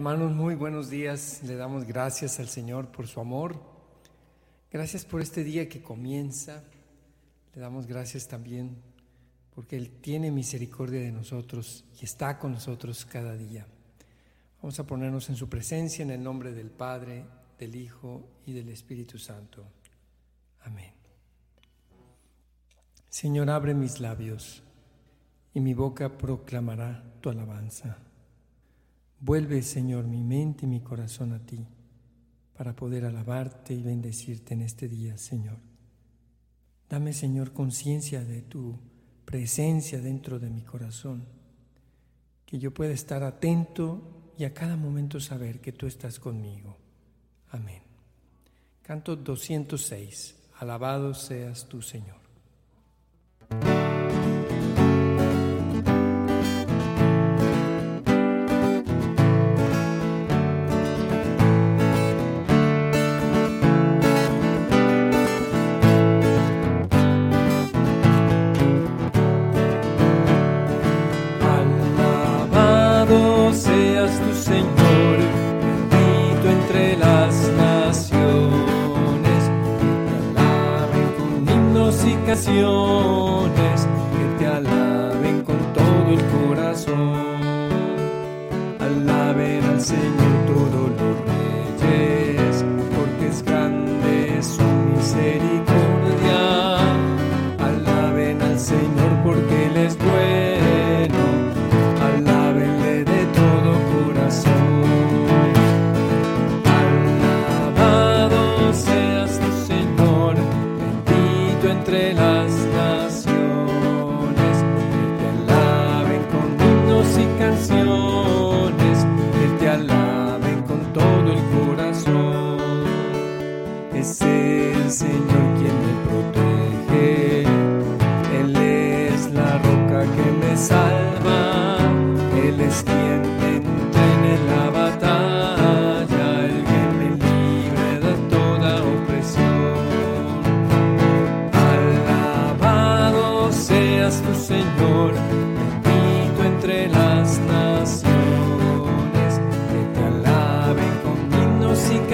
Hermanos, muy buenos días. Le damos gracias al Señor por su amor. Gracias por este día que comienza. Le damos gracias también porque Él tiene misericordia de nosotros y está con nosotros cada día. Vamos a ponernos en su presencia en el nombre del Padre, del Hijo y del Espíritu Santo. Amén. Señor, abre mis labios y mi boca proclamará tu alabanza. Vuelve, Señor, mi mente y mi corazón a ti para poder alabarte y bendecirte en este día, Señor. Dame, Señor, conciencia de tu presencia dentro de mi corazón, que yo pueda estar atento y a cada momento saber que tú estás conmigo. Amén. Canto 206. Alabado seas tú, Señor. Que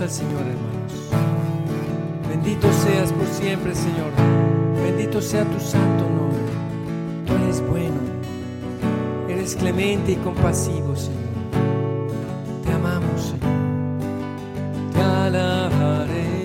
Al Señor, hermanos. Bendito seas por siempre, Señor. Bendito sea tu santo nombre. Tú eres bueno. Eres clemente y compasivo, Señor. Te amamos, Señor. Te alabaré.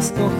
блискох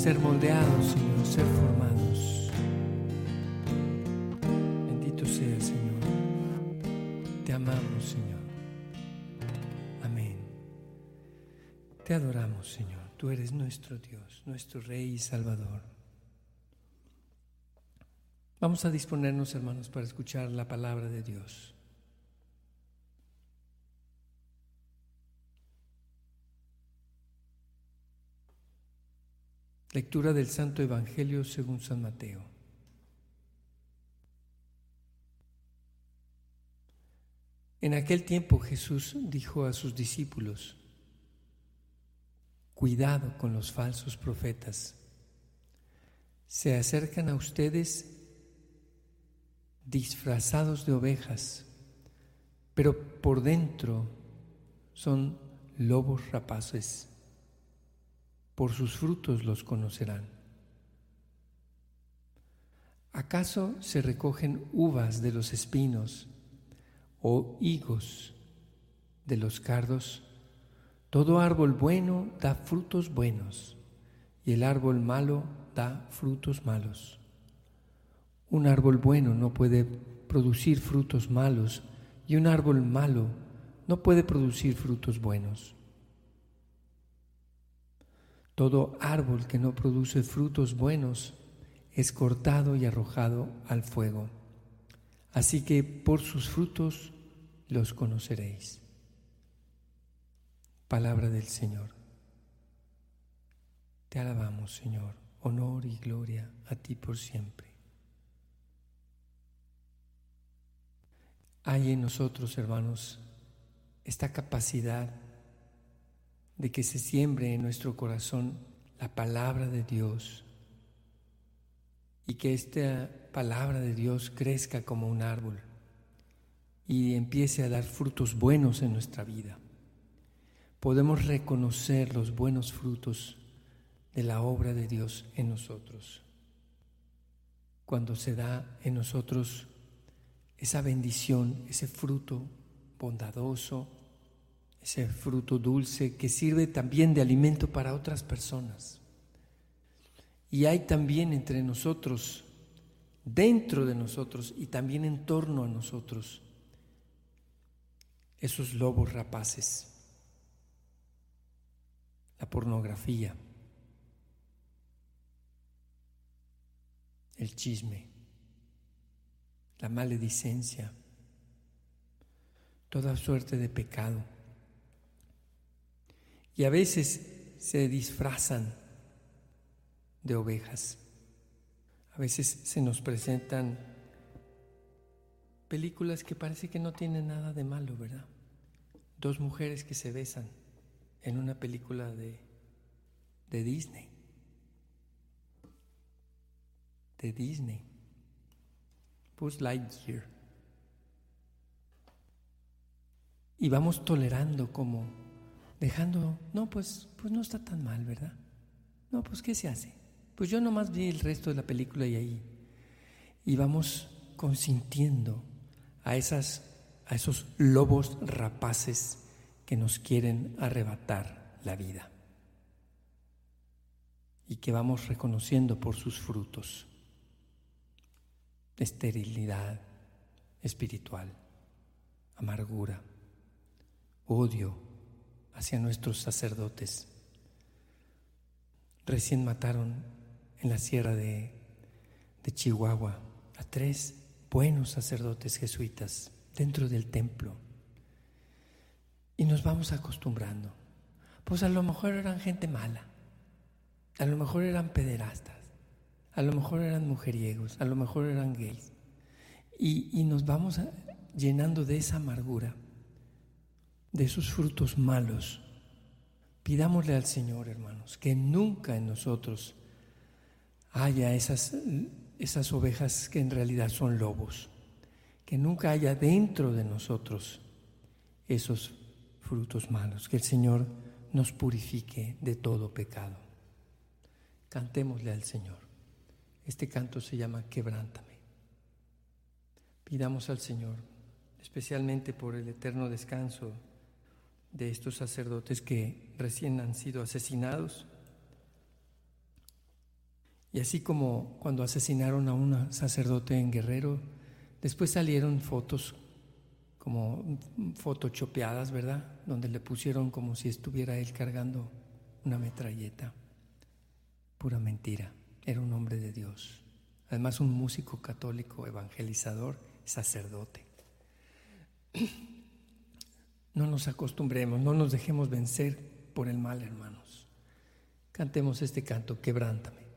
ser moldeados, Señor, ser formados. Bendito sea, Señor. Te amamos, Señor. Amén. Te adoramos, Señor. Tú eres nuestro Dios, nuestro Rey y Salvador. Vamos a disponernos, hermanos, para escuchar la palabra de Dios. Lectura del Santo Evangelio según San Mateo. En aquel tiempo Jesús dijo a sus discípulos, Cuidado con los falsos profetas. Se acercan a ustedes disfrazados de ovejas, pero por dentro son lobos rapaces por sus frutos los conocerán. ¿Acaso se recogen uvas de los espinos o higos de los cardos? Todo árbol bueno da frutos buenos y el árbol malo da frutos malos. Un árbol bueno no puede producir frutos malos y un árbol malo no puede producir frutos buenos. Todo árbol que no produce frutos buenos es cortado y arrojado al fuego. Así que por sus frutos los conoceréis. Palabra del Señor. Te alabamos, Señor. Honor y gloria a ti por siempre. Hay en nosotros, hermanos, esta capacidad de que se siembre en nuestro corazón la palabra de Dios y que esta palabra de Dios crezca como un árbol y empiece a dar frutos buenos en nuestra vida. Podemos reconocer los buenos frutos de la obra de Dios en nosotros. Cuando se da en nosotros esa bendición, ese fruto bondadoso, ese fruto dulce que sirve también de alimento para otras personas. Y hay también entre nosotros, dentro de nosotros y también en torno a nosotros, esos lobos rapaces, la pornografía, el chisme, la maledicencia, toda suerte de pecado y a veces se disfrazan de ovejas. A veces se nos presentan películas que parece que no tienen nada de malo, ¿verdad? Dos mujeres que se besan en una película de, de Disney. De Disney. Buzz Lightyear. Y vamos tolerando como dejando, no, pues, pues no está tan mal, ¿verdad? No, pues ¿qué se hace? Pues yo nomás vi el resto de la película y ahí. Y vamos consintiendo a, esas, a esos lobos rapaces que nos quieren arrebatar la vida y que vamos reconociendo por sus frutos. Esterilidad espiritual, amargura, odio, hacia nuestros sacerdotes. Recién mataron en la sierra de, Chihuahua a tres buenos sacerdotes jesuitas dentro del templo. Y nos vamos acostumbrando. Pues a lo mejor eran gente mala, a lo mejor eran pederastas, a lo mejor eran mujeriegos, a lo mejor eran gays. Y nos vamos llenando de esa amargura de esos frutos malos. Pidámosle al Señor, hermanos, que nunca en nosotros haya esas, esas ovejas que en realidad son lobos, que nunca haya dentro de nosotros esos frutos malos, que el Señor nos purifique de todo pecado. Cantémosle al Señor. Este canto se llama Quebrántame. Pidamos al Señor, especialmente por el eterno descanso de estos sacerdotes que recién han sido asesinados. Y así como cuando asesinaron a un sacerdote en Guerrero, después salieron fotos como chopeadas, ¿verdad? Donde le pusieron como si estuviera él cargando una metralleta. Pura mentira. Era un hombre de Dios. Además un músico católico, evangelizador, sacerdote. No nos acostumbremos, no nos dejemos vencer por el mal, hermanos. Cantemos este canto, quebrántame.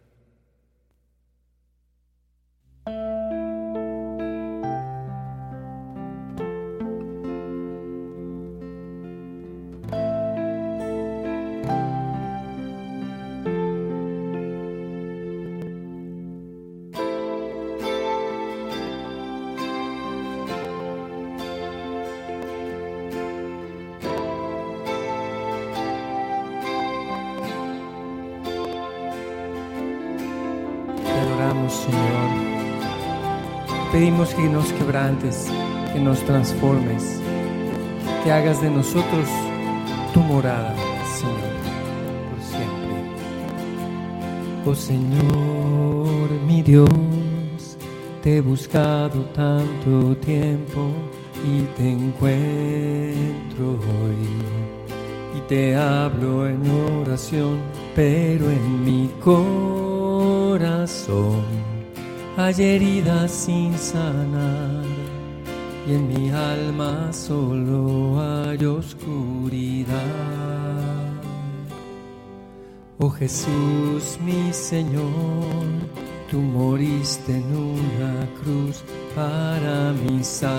Quebrantes, que nos transformes, que hagas de nosotros tu morada, Señor, por siempre. Oh Señor, mi Dios, te he buscado tanto tiempo y te encuentro hoy. Y te hablo en oración, pero en mi corazón hay heridas sin sanar y en mi alma solo hay oscuridad. Oh Jesús mi Señor, tú moriste en una cruz para mi salvación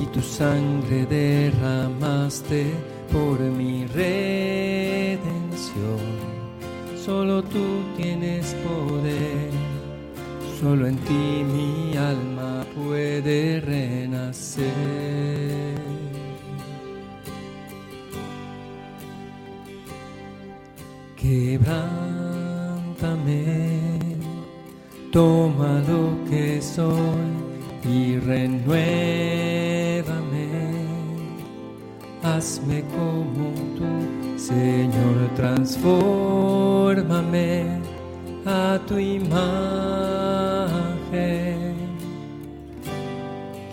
y tu sangre derramaste por mi redención Solo tú tienes poder, solo en ti mi alma puede renacer. Quebrántame, toma lo que soy y renuévame hazme como tú, Señor, transfórmame a tu imagen.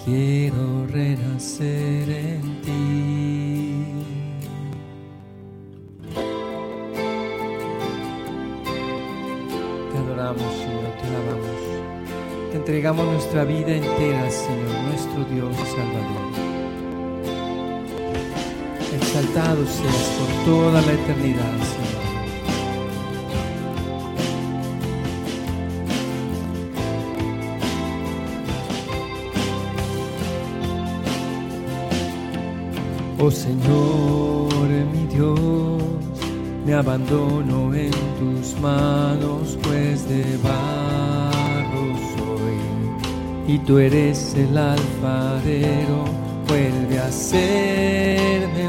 Quiero renacer en ti. Te adoramos, Señor, te alabamos. Te entregamos nuestra vida entera, Señor, nuestro Dios y Salvador exaltado seas por toda la eternidad, Señor. Oh Señor, mi Dios, me abandono en tus manos, pues de soy, y tú eres el alfarero, vuelve a serme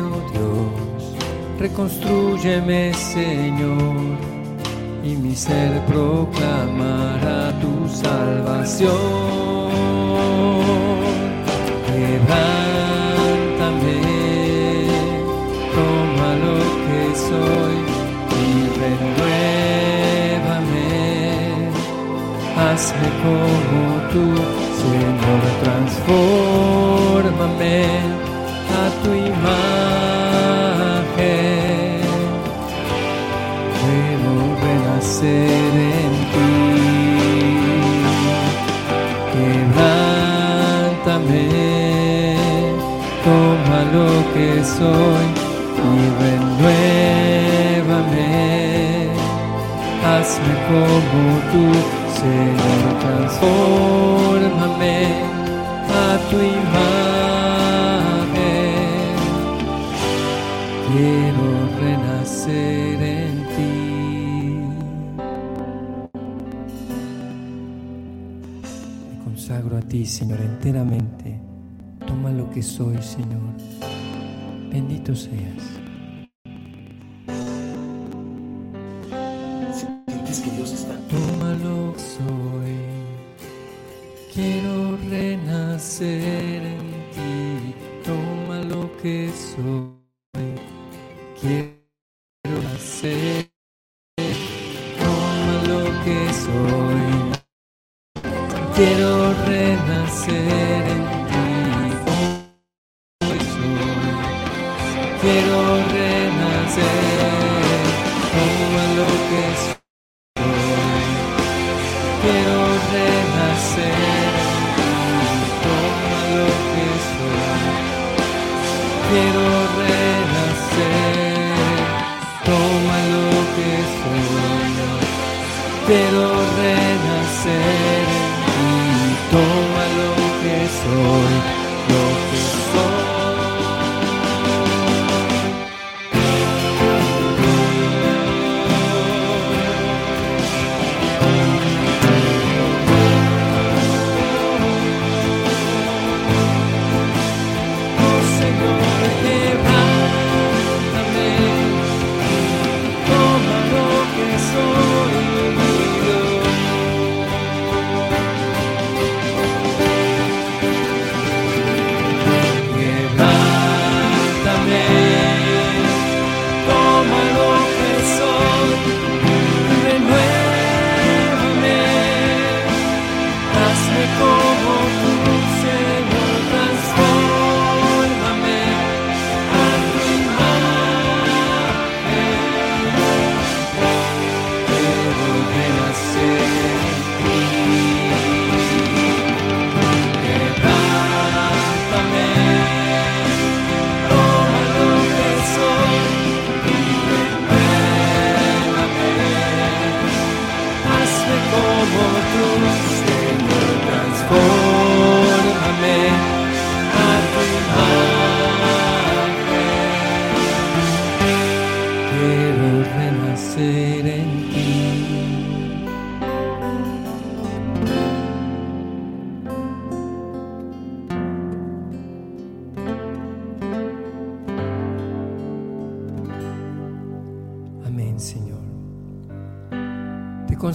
reconstrúyeme Señor, y mi ser proclamará tu salvación. Levántame, toma lo que soy y renuévame, hazme como tú, Señor, transfórmame a tu imagen lo que soy y renuévame. Hazme como tú, Señor, transfórmame a tu imagen. Quiero renacer en ti. a ti, Señor, enteramente. Toma lo que soy, Señor. Bendito seas. que Dios está. Soy. Quiero renacer en ti. Toma lo que soy. Quiero nacer. Toma lo que soy. Quiero renacer en ti.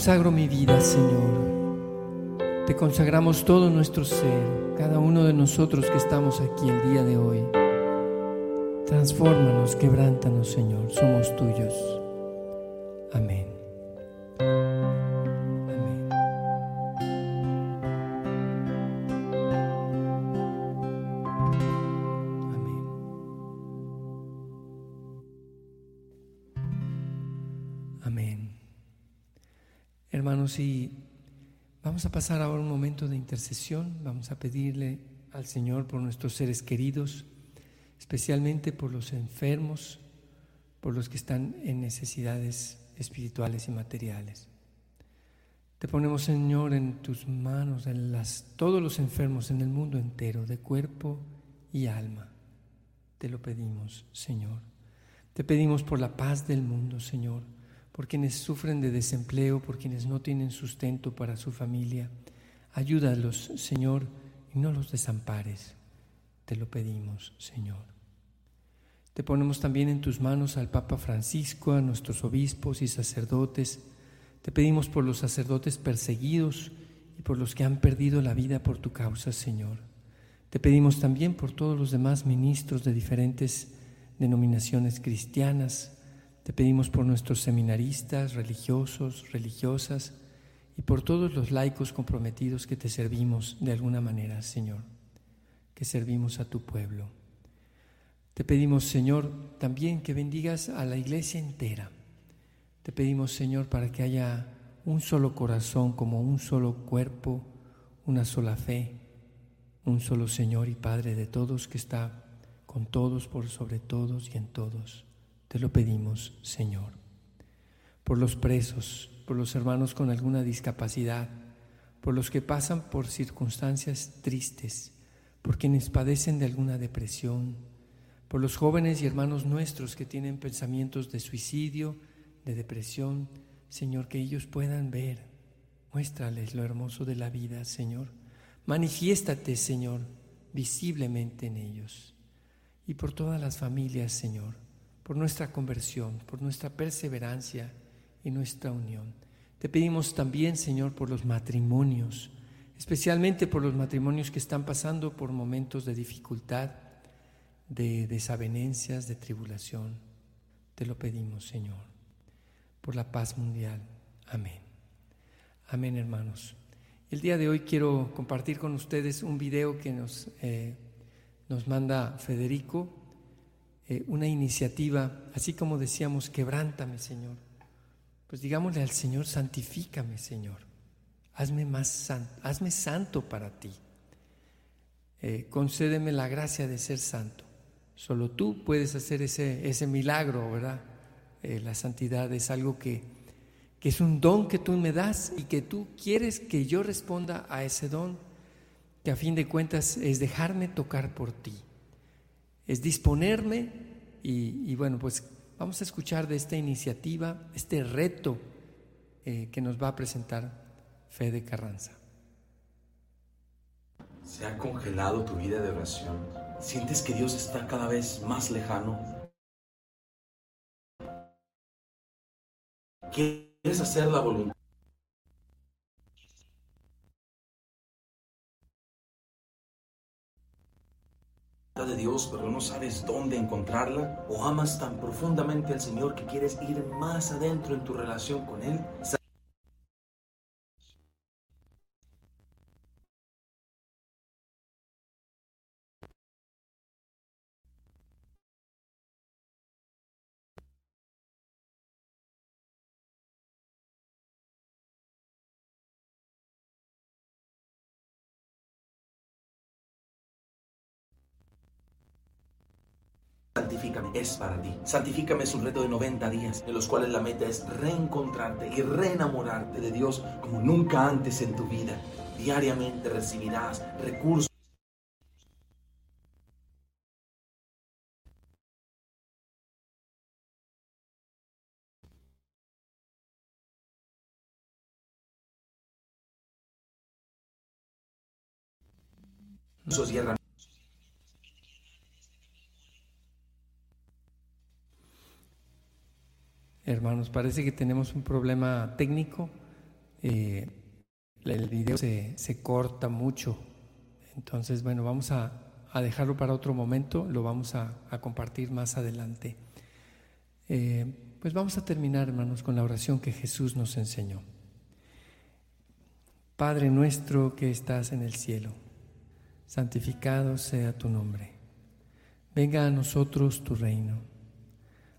Consagro mi vida, Señor. Te consagramos todo nuestro ser, cada uno de nosotros que estamos aquí el día de hoy. Transfórmanos, quebrántanos, Señor. Somos tuyos. Amén. Vamos a pasar ahora un momento de intercesión, vamos a pedirle al Señor por nuestros seres queridos, especialmente por los enfermos, por los que están en necesidades espirituales y materiales. Te ponemos, Señor, en tus manos, en las, todos los enfermos en el mundo entero, de cuerpo y alma. Te lo pedimos, Señor. Te pedimos por la paz del mundo, Señor por quienes sufren de desempleo, por quienes no tienen sustento para su familia. Ayúdalos, Señor, y no los desampares. Te lo pedimos, Señor. Te ponemos también en tus manos al Papa Francisco, a nuestros obispos y sacerdotes. Te pedimos por los sacerdotes perseguidos y por los que han perdido la vida por tu causa, Señor. Te pedimos también por todos los demás ministros de diferentes denominaciones cristianas, te pedimos por nuestros seminaristas, religiosos, religiosas y por todos los laicos comprometidos que te servimos de alguna manera, Señor, que servimos a tu pueblo. Te pedimos, Señor, también que bendigas a la iglesia entera. Te pedimos, Señor, para que haya un solo corazón, como un solo cuerpo, una sola fe, un solo Señor y Padre de todos que está con todos, por sobre todos y en todos. Te lo pedimos, Señor, por los presos, por los hermanos con alguna discapacidad, por los que pasan por circunstancias tristes, por quienes padecen de alguna depresión, por los jóvenes y hermanos nuestros que tienen pensamientos de suicidio, de depresión, Señor, que ellos puedan ver. Muéstrales lo hermoso de la vida, Señor. Manifiéstate, Señor, visiblemente en ellos. Y por todas las familias, Señor, por nuestra conversión, por nuestra perseverancia y nuestra unión. Te pedimos también, Señor, por los matrimonios, especialmente por los matrimonios que están pasando por momentos de dificultad, de desavenencias, de tribulación. Te lo pedimos, Señor, por la paz mundial. Amén. Amén, hermanos. El día de hoy quiero compartir con ustedes un video que nos, eh, nos manda Federico eh, una iniciativa, así como decíamos, quebrántame, Señor. Pues digámosle al Señor, santifícame, Señor. Hazme más santo, hazme santo para ti. Eh, concédeme la gracia de ser santo. Solo tú puedes hacer ese, ese milagro, ¿verdad? Eh, la santidad es algo que, que es un don que tú me das y que tú quieres que yo responda a ese don, que a fin de cuentas es dejarme tocar por ti, es disponerme y, bueno, pues vamos a escuchar de esta iniciativa, este reto eh, que nos va a presentar Fede Carranza. ¿Se ha congelado tu vida de oración? ¿Sientes que Dios está cada vez más lejano? ¿Quieres hacer la voluntad? De Dios, pero no sabes dónde encontrarla? ¿O amas tan profundamente al Señor que quieres ir más adentro en tu relación con Él? Es para ti. Santifícame es un reto de 90 días, en los cuales la meta es reencontrarte y reenamorarte de Dios como nunca antes en tu vida. Diariamente recibirás recursos. Hermanos, parece que tenemos un problema técnico. Eh, el video se, corta mucho. Entonces, bueno, vamos a, dejarlo para otro momento. Lo vamos a, compartir más adelante. Eh, pues vamos a terminar, hermanos, con la oración que Jesús nos enseñó. Padre nuestro que estás en el cielo, santificado sea tu nombre. Venga a nosotros tu reino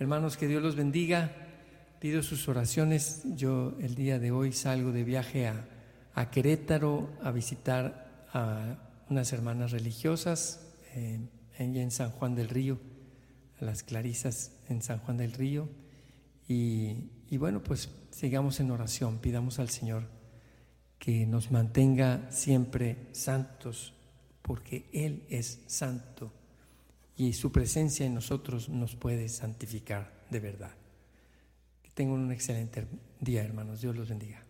Hermanos, que Dios los bendiga. Pido sus oraciones. Yo el día de hoy salgo de viaje a, Querétaro a visitar a unas hermanas religiosas eh, en San Juan del Río, a las Clarisas en San Juan del Río. Y, y bueno, pues sigamos en oración, pidamos al Señor que nos mantenga siempre santos, porque Él es santo y su presencia en nosotros nos puede santificar de verdad. Que tengan un excelente día, hermanos. Dios los bendiga.